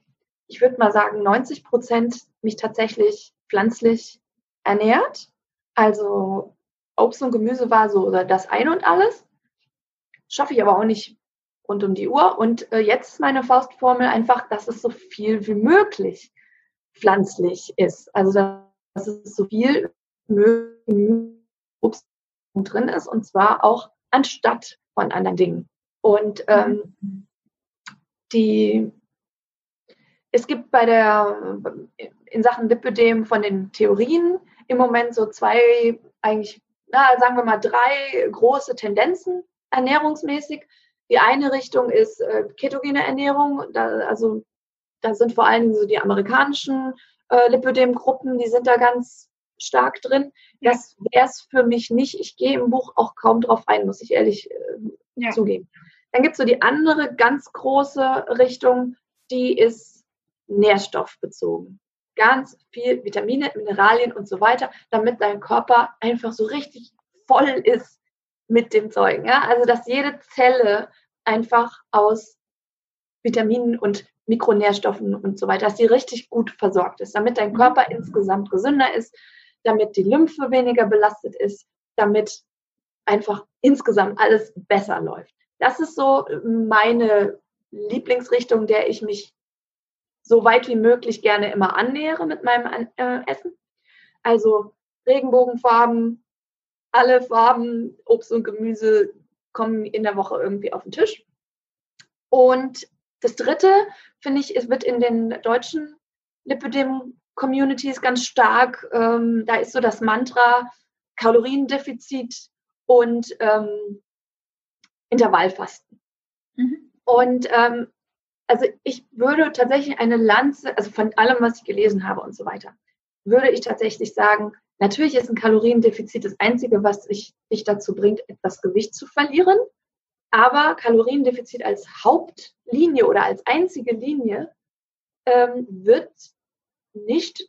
ich würde mal sagen, 90 Prozent mich tatsächlich pflanzlich ernährt. Also Obst und Gemüse war so oder das ein und alles. Schaffe ich aber auch nicht rund um die Uhr. Und äh, jetzt ist meine Faustformel einfach, dass es so viel wie möglich pflanzlich ist. Also dass es so viel Obst drin ist und zwar auch anstatt von anderen Dingen. Und ähm, die, es gibt bei der, in Sachen Lipödem von den Theorien im Moment so zwei, eigentlich, na, sagen wir mal, drei große Tendenzen ernährungsmäßig. Die eine Richtung ist äh, ketogene Ernährung, da, also da sind vor allen Dingen so die amerikanischen äh, Lipödem-Gruppen, die sind da ganz stark drin. Das wäre es für mich nicht. Ich gehe im Buch auch kaum drauf ein, muss ich ehrlich äh, ja. zugeben. Dann gibt es so die andere ganz große Richtung, die ist nährstoffbezogen. Ganz viel Vitamine, Mineralien und so weiter, damit dein Körper einfach so richtig voll ist mit dem Zeug. Ja? Also, dass jede Zelle einfach aus Vitaminen und Mikronährstoffen und so weiter, dass sie richtig gut versorgt ist, damit dein Körper mhm. insgesamt gesünder ist, damit die Lymphe weniger belastet ist, damit einfach insgesamt alles besser läuft. Das ist so meine Lieblingsrichtung, der ich mich so weit wie möglich gerne immer annähere mit meinem äh, Essen. Also Regenbogenfarben, alle Farben, Obst und Gemüse kommen in der Woche irgendwie auf den Tisch. Und das Dritte, finde ich, es wird in den deutschen Lipidem-Communities ganz stark, ähm, da ist so das Mantra Kaloriendefizit und ähm, Intervallfasten. Mhm. Und ähm, also ich würde tatsächlich eine Lanze, also von allem, was ich gelesen habe und so weiter, würde ich tatsächlich sagen, natürlich ist ein Kaloriendefizit das Einzige, was dich dazu bringt, etwas Gewicht zu verlieren. Aber Kaloriendefizit als Hauptlinie oder als einzige Linie ähm, wird nicht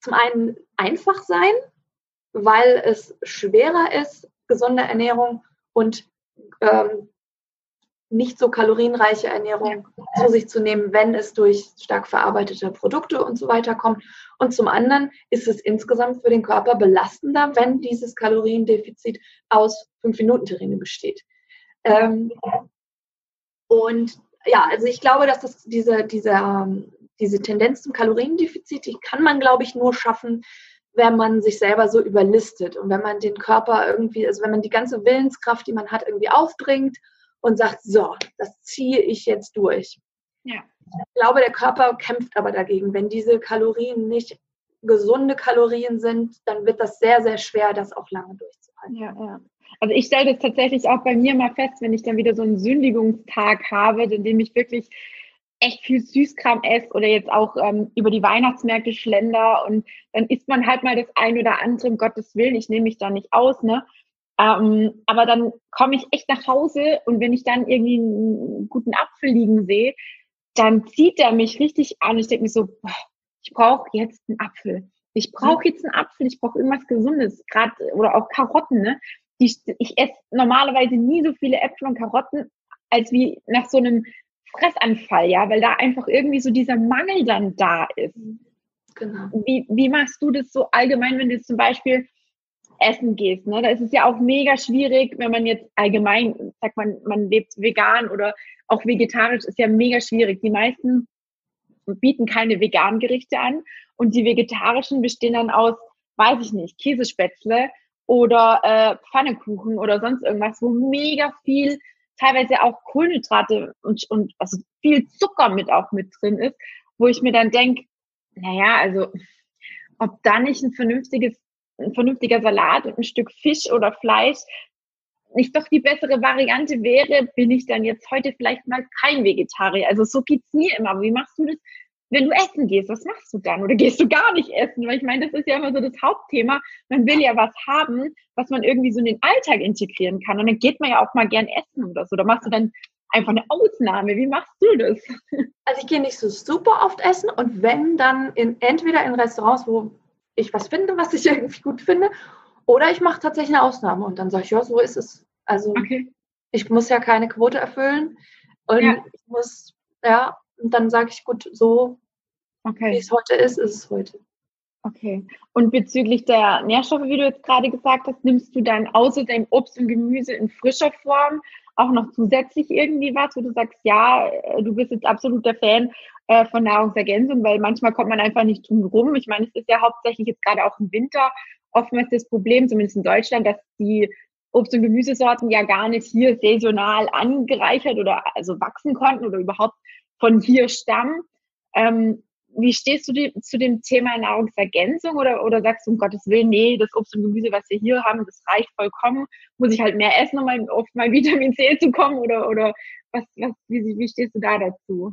zum einen einfach sein, weil es schwerer ist, gesunde Ernährung und ähm, nicht so kalorienreiche Ernährung zu sich zu nehmen, wenn es durch stark verarbeitete Produkte und so weiter kommt. Und zum anderen ist es insgesamt für den Körper belastender, wenn dieses Kaloriendefizit aus 5-Minuten-Terrine besteht. Ähm, und ja, also ich glaube, dass das diese, diese, ähm, diese Tendenz zum Kaloriendefizit, die kann man, glaube ich, nur schaffen, wenn man sich selber so überlistet und wenn man den Körper irgendwie, also wenn man die ganze Willenskraft, die man hat, irgendwie aufbringt und sagt, so, das ziehe ich jetzt durch. Ja. Ich glaube, der Körper kämpft aber dagegen. Wenn diese Kalorien nicht gesunde Kalorien sind, dann wird das sehr, sehr schwer, das auch lange durchzuhalten. Ja, ja. Also ich stelle das tatsächlich auch bei mir mal fest, wenn ich dann wieder so einen Sündigungstag habe, in dem ich wirklich echt viel Süßkram esse oder jetzt auch ähm, über die Weihnachtsmärkte schlender und dann isst man halt mal das ein oder andere, um Gottes Willen, ich nehme mich da nicht aus, ne? Ähm, aber dann komme ich echt nach Hause und wenn ich dann irgendwie einen guten Apfel liegen sehe, dann zieht der mich richtig an. Ich denke mir so, boah, ich brauche jetzt einen Apfel. Ich brauche jetzt einen Apfel, ich brauche irgendwas Gesundes, gerade oder auch Karotten, ne? Die, ich esse normalerweise nie so viele Äpfel und Karotten, als wie nach so einem Fressanfall, ja, weil da einfach irgendwie so dieser Mangel dann da ist. Genau. Wie, wie machst du das so allgemein, wenn du zum Beispiel essen gehst? Ne? Da ist es ja auch mega schwierig, wenn man jetzt allgemein, sagt man, man lebt vegan oder auch vegetarisch, ist ja mega schwierig. Die meisten bieten keine veganen Gerichte an und die vegetarischen bestehen dann aus, weiß ich nicht, Käsespätzle oder äh, Pfannekuchen oder sonst irgendwas, wo mega viel teilweise auch Kohlenhydrate und, und also viel Zucker mit auch mit drin ist, wo ich mir dann denke, naja, also ob da nicht ein vernünftiges, ein vernünftiger Salat und ein Stück Fisch oder Fleisch nicht doch die bessere Variante wäre, bin ich dann jetzt heute vielleicht mal kein Vegetarier. Also so geht's mir immer. Aber wie machst du das, wenn du essen gehst? Was machst du dann? Oder gehst du gar nicht essen? Weil ich meine, das ist ja immer so das Hauptthema. Man will ja was haben, was man irgendwie so in den Alltag integrieren kann. Und dann geht man ja auch mal gern essen oder so. Oder machst du dann einfach eine Ausnahme? Wie machst du das? Also ich gehe nicht so super oft essen und wenn dann in, entweder in Restaurants, wo ich was finde, was ich *laughs* irgendwie gut finde, oder ich mache tatsächlich eine Ausnahme und dann sage ich, ja, so ist es. Also okay. ich muss ja keine Quote erfüllen und ja. ich muss Ja, und dann sage ich, gut, so okay. wie es heute ist, ist es heute. Okay. Und bezüglich der Nährstoffe, wie du jetzt gerade gesagt hast, nimmst du dann außer deinem Obst und Gemüse in frischer Form auch noch zusätzlich irgendwie was, wo du sagst, ja, äh, du bist jetzt absoluter Fan äh, von Nahrungsergänzung, weil manchmal kommt man einfach nicht drum rum. Ich meine, es ist ja hauptsächlich jetzt gerade auch im Winter oftmals das Problem, zumindest in Deutschland, dass die Obst- und Gemüsesorten ja gar nicht hier saisonal angereichert oder also wachsen konnten oder überhaupt von hier stammen. Ähm, wie stehst du die, zu dem Thema Nahrungsergänzung oder, oder sagst du, um Gottes Willen, nee, das Obst und Gemüse, was wir hier haben, das reicht vollkommen, muss ich halt mehr essen, um auf mein Vitamin C zu kommen oder, oder was, was, wie, wie stehst du da dazu?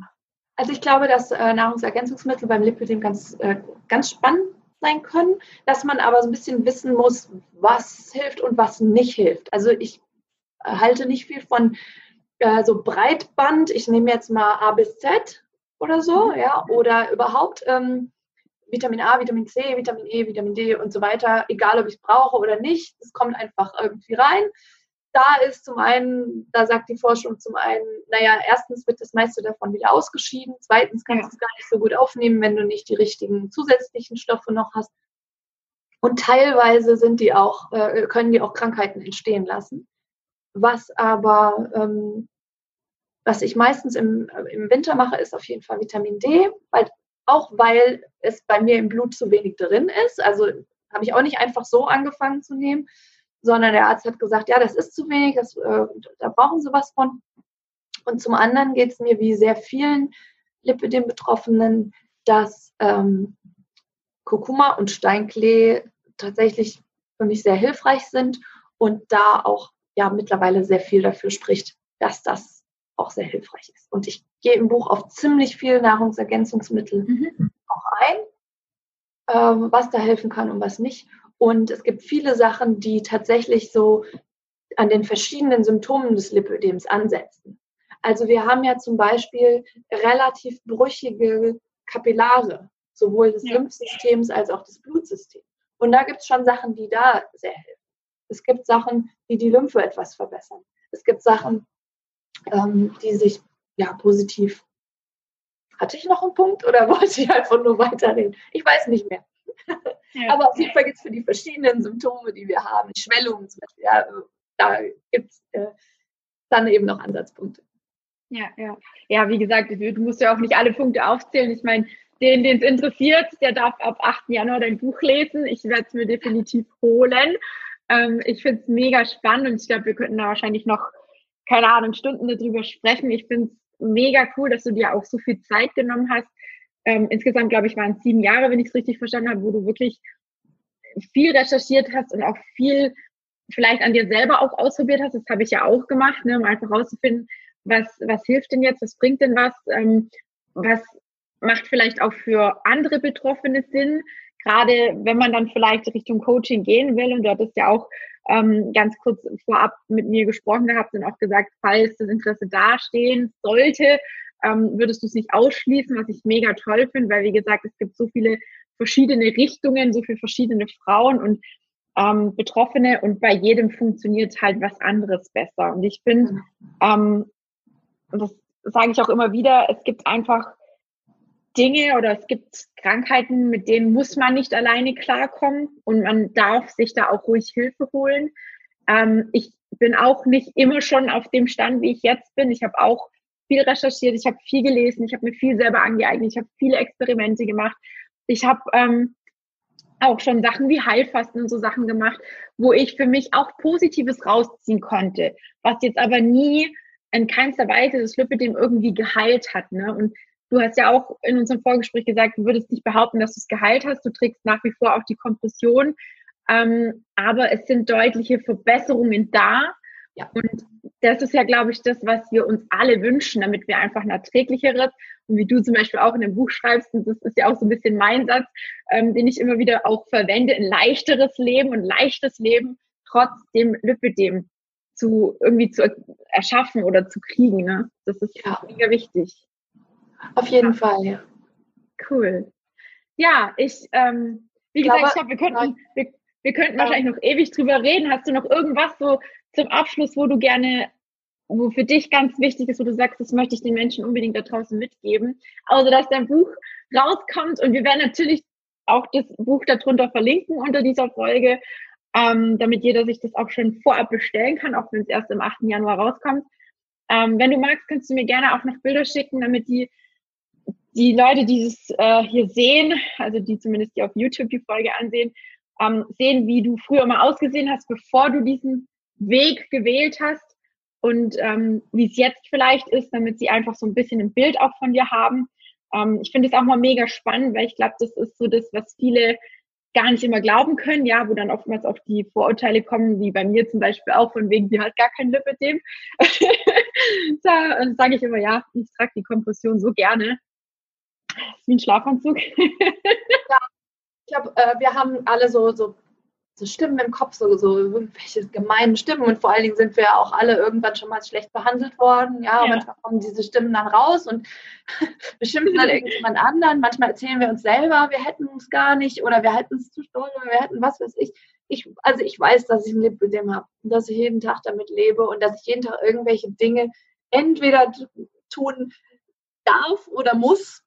Also ich glaube, dass äh, Nahrungsergänzungsmittel beim Lipidem ganz, äh, ganz spannend sein können, dass man aber so ein bisschen wissen muss, was hilft und was nicht hilft. Also ich halte nicht viel von äh, so Breitband, ich nehme jetzt mal A bis Z, oder so, mhm. ja, oder überhaupt ähm, Vitamin A, Vitamin C, Vitamin E, Vitamin D und so weiter, egal ob ich es brauche oder nicht, es kommt einfach irgendwie rein. Da ist zum einen, da sagt die Forschung zum einen, naja, erstens wird das meiste davon wieder ausgeschieden, zweitens kannst du es gar nicht so gut aufnehmen, wenn du nicht die richtigen zusätzlichen Stoffe noch hast. Und teilweise sind die auch, äh, können die auch Krankheiten entstehen lassen. Was aber ähm, was ich meistens im, im Winter mache, ist auf jeden Fall Vitamin D, weil, auch weil es bei mir im Blut zu wenig drin ist. Also habe ich auch nicht einfach so angefangen zu nehmen, sondern der Arzt hat gesagt, ja, das ist zu wenig, das, äh, da brauchen Sie was von. Und zum anderen geht es mir wie sehr vielen Lipidem-Betroffenen, dass ähm, Kurkuma und Steinklee tatsächlich für mich sehr hilfreich sind und da auch ja mittlerweile sehr viel dafür spricht, dass das auch sehr hilfreich ist. Und ich gehe im Buch auf ziemlich viel Nahrungsergänzungsmittel mhm. auch ein, ähm, was da helfen kann und was nicht. Und es gibt viele Sachen, die tatsächlich so an den verschiedenen Symptomen des Lipödems ansetzen. Also wir haben ja zum Beispiel relativ brüchige Kapillare, sowohl des ja. Lymphsystems als auch des Blutsystems. Und da gibt es schon Sachen, die da sehr helfen. Es gibt Sachen, die die Lymphe etwas verbessern. Es gibt Sachen, ähm, die sich ja positiv. Hatte ich noch einen Punkt oder *laughs* wollte ich einfach nur weiterreden? Ich weiß nicht mehr. Ja. Aber auf jeden Fall gibt es für die verschiedenen Symptome, die wir haben, Schwellungen zum Beispiel, ja, da gibt es äh, dann eben noch Ansatzpunkte. Ja, ja. Ja, wie gesagt, du musst ja auch nicht alle Punkte aufzählen. Ich meine, den, den es interessiert, der darf ab 8. Januar dein Buch lesen. Ich werde es mir definitiv holen. Ähm, ich finde es mega spannend und ich glaube, wir könnten da wahrscheinlich noch keine Ahnung, Stunden darüber sprechen. Ich finde es mega cool, dass du dir auch so viel Zeit genommen hast. Ähm, insgesamt, glaube ich, waren es sieben Jahre, wenn ich es richtig verstanden habe, wo du wirklich viel recherchiert hast und auch viel vielleicht an dir selber auch ausprobiert hast. Das habe ich ja auch gemacht, ne, um einfach rauszufinden, was, was hilft denn jetzt, was bringt denn was, ähm, was macht vielleicht auch für andere Betroffene Sinn, gerade wenn man dann vielleicht Richtung Coaching gehen will. Und du hattest ja auch ähm, ganz kurz vorab mit mir gesprochen gehabt und auch gesagt, falls das Interesse dastehen sollte, ähm, würdest du es nicht ausschließen, was ich mega toll finde, weil wie gesagt, es gibt so viele verschiedene Richtungen, so viele verschiedene Frauen und ähm, Betroffene und bei jedem funktioniert halt was anderes besser. Und ich finde, ähm, das sage ich auch immer wieder, es gibt einfach Dinge oder es gibt Krankheiten, mit denen muss man nicht alleine klarkommen und man darf sich da auch ruhig Hilfe holen. Ähm, ich bin auch nicht immer schon auf dem Stand, wie ich jetzt bin. Ich habe auch viel recherchiert, ich habe viel gelesen, ich habe mir viel selber angeeignet, ich habe viele Experimente gemacht. Ich habe ähm, auch schon Sachen wie Heilfasten und so Sachen gemacht, wo ich für mich auch Positives rausziehen konnte, was jetzt aber nie in keinster Weise das Lipidem irgendwie geheilt hat. Ne? Und Du hast ja auch in unserem Vorgespräch gesagt, du würdest nicht behaupten, dass du es geheilt hast. Du trägst nach wie vor auch die Kompression. Ähm, aber es sind deutliche Verbesserungen da. Ja. Und das ist ja, glaube ich, das, was wir uns alle wünschen, damit wir einfach ein erträglicheres und wie du zum Beispiel auch in dem Buch schreibst, und das ist ja auch so ein bisschen mein Satz, ähm, den ich immer wieder auch verwende, ein leichteres Leben und leichtes Leben trotz dem Lipidem zu irgendwie zu erschaffen oder zu kriegen. Ne? Das ist ja. mega wichtig. Auf jeden ja. Fall, ja. Cool. Ja, ich, ähm, wie gesagt, glaube, ich glaube, wir könnten, wir, wir könnten wahrscheinlich noch ewig drüber reden. Hast du noch irgendwas so zum Abschluss, wo du gerne wo für dich ganz wichtig ist, wo du sagst, das möchte ich den Menschen unbedingt da draußen mitgeben. Also, dass dein Buch rauskommt und wir werden natürlich auch das Buch darunter verlinken unter dieser Folge, ähm, damit jeder sich das auch schon vorab bestellen kann, auch wenn es erst am 8. Januar rauskommt. Ähm, wenn du magst, kannst du mir gerne auch noch Bilder schicken, damit die, die Leute, die es äh, hier sehen, also die zumindest die auf YouTube die Folge ansehen, ähm, sehen, wie du früher mal ausgesehen hast, bevor du diesen Weg gewählt hast und ähm, wie es jetzt vielleicht ist, damit sie einfach so ein bisschen ein Bild auch von dir haben. Ähm, ich finde es auch mal mega spannend, weil ich glaube, das ist so das, was viele gar nicht immer glauben können, ja, wo dann oftmals auch die Vorurteile kommen, wie bei mir zum Beispiel auch, von wegen, die hat gar kein Lipidem. *laughs* da sage ich immer, ja, ich trage die Kompression so gerne. Ist wie ein Schlafanzug. *laughs* ja, ich glaube, äh, wir haben alle so, so so Stimmen im Kopf, so, so irgendwelche gemeinen Stimmen. Und vor allen Dingen sind wir auch alle irgendwann schon mal schlecht behandelt worden. Ja, ja. manchmal kommen diese Stimmen dann raus und *laughs* beschimpfen dann irgendjemand anderen. Manchmal erzählen wir uns selber, wir hätten es gar nicht oder wir hätten es zu stolz oder wir hätten was weiß ich. ich. Also ich weiß, dass ich ein Lipödem habe und dass ich jeden Tag damit lebe und dass ich jeden Tag irgendwelche Dinge entweder tun darf oder muss,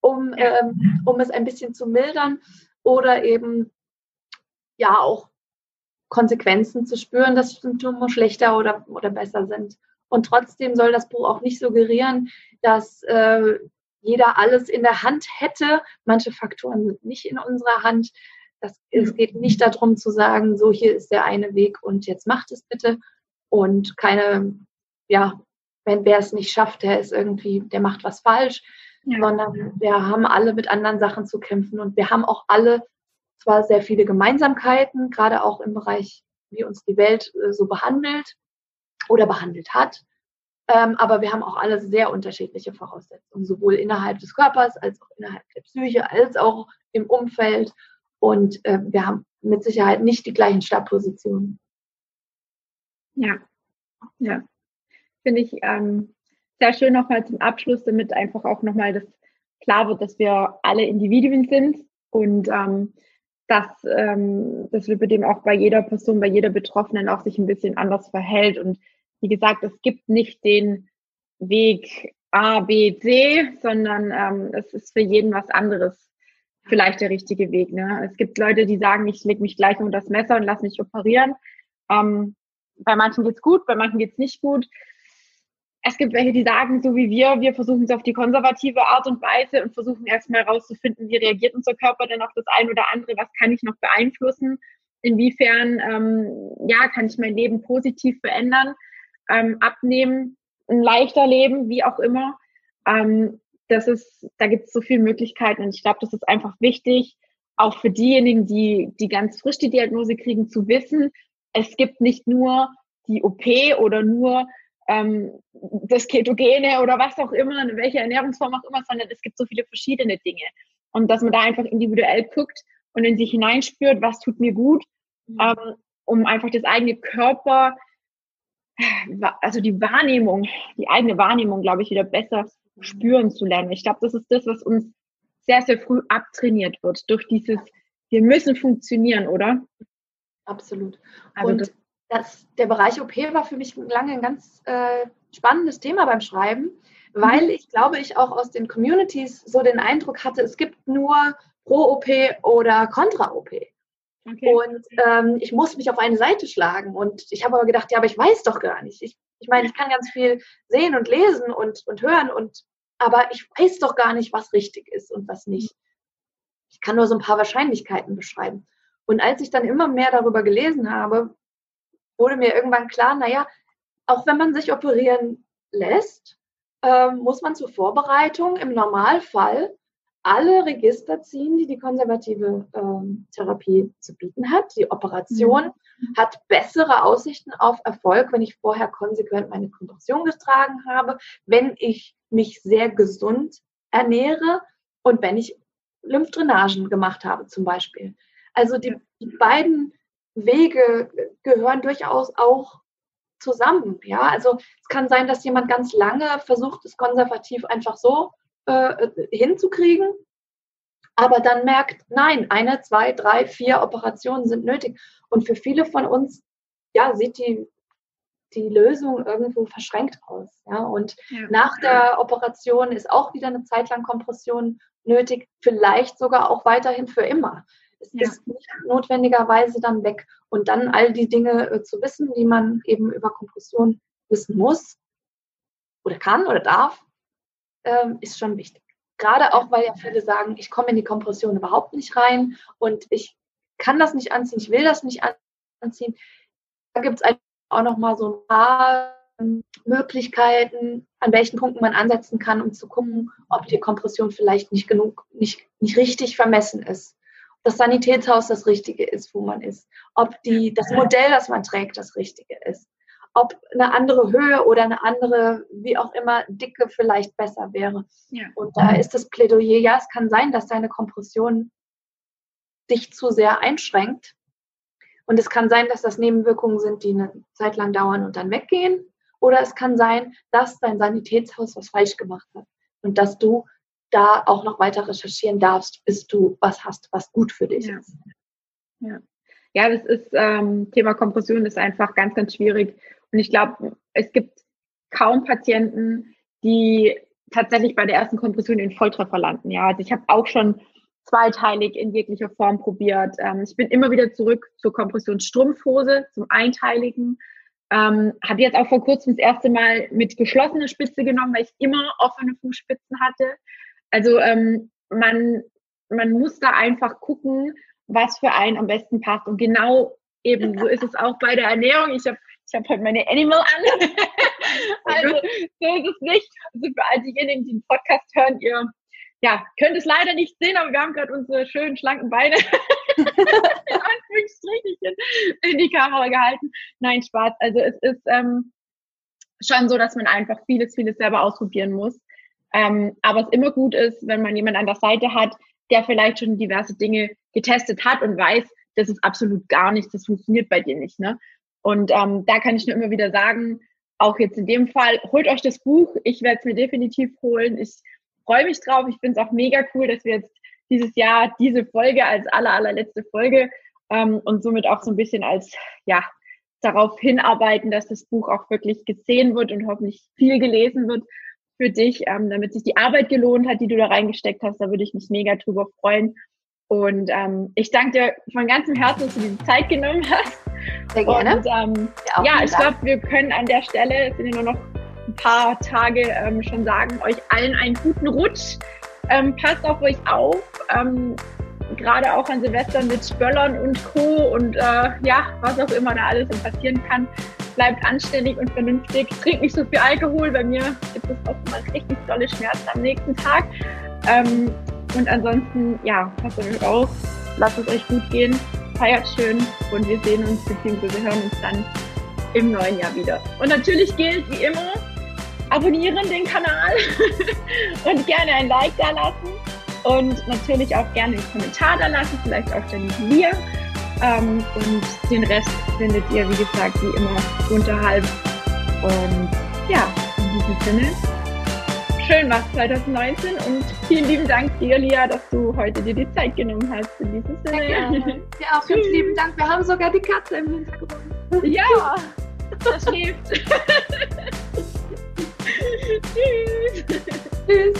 um, ähm, um es ein bisschen zu mildern oder eben ja auch Konsequenzen zu spüren, dass Symptome schlechter oder, oder besser sind. Und trotzdem soll das Buch auch nicht suggerieren, dass äh, jeder alles in der Hand hätte. Manche Faktoren sind nicht in unserer Hand. Das, es geht nicht darum zu sagen, so hier ist der eine Weg und jetzt macht es bitte. Und keine, ja, wenn wer es nicht schafft, der ist irgendwie, der macht was falsch, ja. sondern wir haben alle mit anderen Sachen zu kämpfen und wir haben auch alle zwar sehr viele Gemeinsamkeiten, gerade auch im Bereich, wie uns die Welt äh, so behandelt oder behandelt hat. Ähm, aber wir haben auch alle sehr unterschiedliche Voraussetzungen, sowohl innerhalb des Körpers als auch innerhalb der Psyche, als auch im Umfeld. Und äh, wir haben mit Sicherheit nicht die gleichen Startpositionen. Ja, ja. Finde ich ähm, sehr schön nochmal zum Abschluss, damit einfach auch nochmal das klar wird, dass wir alle Individuen sind und ähm, dass ähm, das Lipidem auch bei jeder Person, bei jeder Betroffenen auch sich ein bisschen anders verhält. Und wie gesagt, es gibt nicht den Weg A, B, C, sondern ähm, es ist für jeden was anderes vielleicht der richtige Weg. Ne? Es gibt Leute, die sagen, ich lege mich gleich unter das Messer und lasse mich operieren. Ähm, bei manchen geht's gut, bei manchen geht's nicht gut es gibt welche, die sagen, so wie wir, wir versuchen es auf die konservative Art und Weise und versuchen erstmal herauszufinden, wie reagiert unser Körper denn auf das ein oder andere, was kann ich noch beeinflussen, inwiefern ähm, ja, kann ich mein Leben positiv verändern, ähm, abnehmen, ein leichter Leben, wie auch immer. Ähm, das ist, da gibt es so viele Möglichkeiten und ich glaube, das ist einfach wichtig, auch für diejenigen, die, die ganz frisch die Diagnose kriegen, zu wissen, es gibt nicht nur die OP oder nur ähm, das Ketogene oder was auch immer, welche Ernährungsform auch immer, sondern es gibt so viele verschiedene Dinge. Und dass man da einfach individuell guckt und in sich hineinspürt, was tut mir gut, mhm. ähm, um einfach das eigene Körper, also die Wahrnehmung, die eigene Wahrnehmung, glaube ich, wieder besser spüren zu lernen. Ich glaube, das ist das, was uns sehr, sehr früh abtrainiert wird durch dieses, wir müssen funktionieren, oder? Absolut. Also und das, der Bereich OP war für mich lange ein ganz äh, spannendes Thema beim Schreiben, weil mhm. ich glaube, ich auch aus den Communities so den Eindruck hatte, es gibt nur Pro-OP oder Contra-OP. Okay. Und ähm, ich muss mich auf eine Seite schlagen. Und ich habe aber gedacht, ja, aber ich weiß doch gar nicht. Ich, ich meine, ich kann ganz viel sehen und lesen und, und hören, und, aber ich weiß doch gar nicht, was richtig ist und was nicht. Ich kann nur so ein paar Wahrscheinlichkeiten beschreiben. Und als ich dann immer mehr darüber gelesen habe, wurde mir irgendwann klar, naja, auch wenn man sich operieren lässt, ähm, muss man zur Vorbereitung im Normalfall alle Register ziehen, die die konservative ähm, Therapie zu bieten hat. Die Operation mhm. hat bessere Aussichten auf Erfolg, wenn ich vorher konsequent meine Kompression getragen habe, wenn ich mich sehr gesund ernähre und wenn ich Lymphdrainagen gemacht habe zum Beispiel. Also die, die beiden Wege gehören durchaus auch zusammen. Ja, also es kann sein, dass jemand ganz lange versucht, es konservativ einfach so äh, hinzukriegen, aber dann merkt, nein, eine, zwei, drei, vier Operationen sind nötig. Und für viele von uns, ja, sieht die die Lösung irgendwo verschränkt aus. Ja? Und ja. nach der Operation ist auch wieder eine Zeit lang Kompression nötig, vielleicht sogar auch weiterhin für immer. Es ja. ist nicht notwendigerweise dann weg. Und dann all die Dinge äh, zu wissen, die man eben über Kompression wissen muss oder kann oder darf, ähm, ist schon wichtig. Gerade auch, weil ja viele sagen, ich komme in die Kompression überhaupt nicht rein und ich kann das nicht anziehen, ich will das nicht anziehen. Da gibt es auch noch mal so ein paar ähm, Möglichkeiten, an welchen Punkten man ansetzen kann, um zu gucken, ob die Kompression vielleicht nicht genug, nicht, nicht richtig vermessen ist. Das Sanitätshaus das Richtige ist, wo man ist. Ob die, das Modell, das man trägt, das Richtige ist. Ob eine andere Höhe oder eine andere, wie auch immer, Dicke vielleicht besser wäre. Ja. Und da ist das Plädoyer, ja, es kann sein, dass deine Kompression dich zu sehr einschränkt. Und es kann sein, dass das Nebenwirkungen sind, die eine Zeit lang dauern und dann weggehen. Oder es kann sein, dass dein Sanitätshaus was falsch gemacht hat und dass du da auch noch weiter recherchieren darfst, bis du was hast, was gut für dich ja. ist. Ja. ja, das ist ähm, Thema Kompression ist einfach ganz, ganz schwierig. Und ich glaube, es gibt kaum Patienten, die tatsächlich bei der ersten Kompression in Volltreffer landen. Ja, also ich habe auch schon zweiteilig in jeglicher Form probiert. Ähm, ich bin immer wieder zurück zur Kompressionsstrumpfhose, zum Einteiligen. Ähm, habe jetzt auch vor kurzem das erste Mal mit geschlossener Spitze genommen, weil ich immer offene Fußspitzen hatte. Also ähm, man, man muss da einfach gucken, was für einen am besten passt. Und genau eben so ist es auch bei der Ernährung. Ich habe ich hab heute meine Animal an. *laughs* also so ist es nicht. Also für all diejenigen, die den Podcast hören, ihr ja, könnt es leider nicht sehen, aber wir haben gerade unsere schönen, schlanken Beine *laughs* in die Kamera gehalten. Nein, Spaß. Also es ist ähm, schon so, dass man einfach vieles, vieles selber ausprobieren muss. Ähm, aber es immer gut ist, wenn man jemanden an der Seite hat, der vielleicht schon diverse Dinge getestet hat und weiß, das ist absolut gar nichts, das funktioniert bei dir nicht. Ne? Und ähm, da kann ich nur immer wieder sagen, auch jetzt in dem Fall, holt euch das Buch. Ich werde es mir definitiv holen. Ich freue mich drauf. Ich finde es auch mega cool, dass wir jetzt dieses Jahr diese Folge als aller, allerletzte Folge ähm, und somit auch so ein bisschen als, ja, darauf hinarbeiten, dass das Buch auch wirklich gesehen wird und hoffentlich viel gelesen wird für dich, ähm, damit sich die Arbeit gelohnt hat, die du da reingesteckt hast. Da würde ich mich mega drüber freuen. Und ähm, ich danke dir von ganzem Herzen, dass du diese Zeit genommen hast. Sehr gerne. Und, ähm, ja, ja ich glaube, wir können an der Stelle, es sind ja nur noch ein paar Tage ähm, schon sagen, euch allen einen guten Rutsch. Ähm, passt auf euch auf. Ähm, Gerade auch an Silvester mit Spöllern und Co. und äh, ja, was auch immer da alles passieren kann. Bleibt anständig und vernünftig. Trinkt nicht so viel Alkohol. Bei mir gibt es auch mal richtig tolle Schmerzen am nächsten Tag. Ähm, und ansonsten, ja, passt auf euch auf. Lasst es euch gut gehen. Feiert schön und wir sehen uns bzw. hören uns dann im neuen Jahr wieder. Und natürlich gilt wie immer, abonnieren den Kanal *laughs* und gerne ein Like da lassen und natürlich auch gerne einen Kommentar da lassen, vielleicht auch dann mir. Ähm, und den Rest findet ihr, wie gesagt, wie immer unterhalb. Und ja, in diesem Sinne, schön was 2019 und vielen lieben Dank dir, Lia, dass du heute dir die Zeit genommen hast. In diesem Sinne. Ja, ja auch ganz lieben Dank. Wir haben sogar die Katze im Hintergrund. *laughs* Ja, das schläft. *laughs* Tschüss. Tschüss.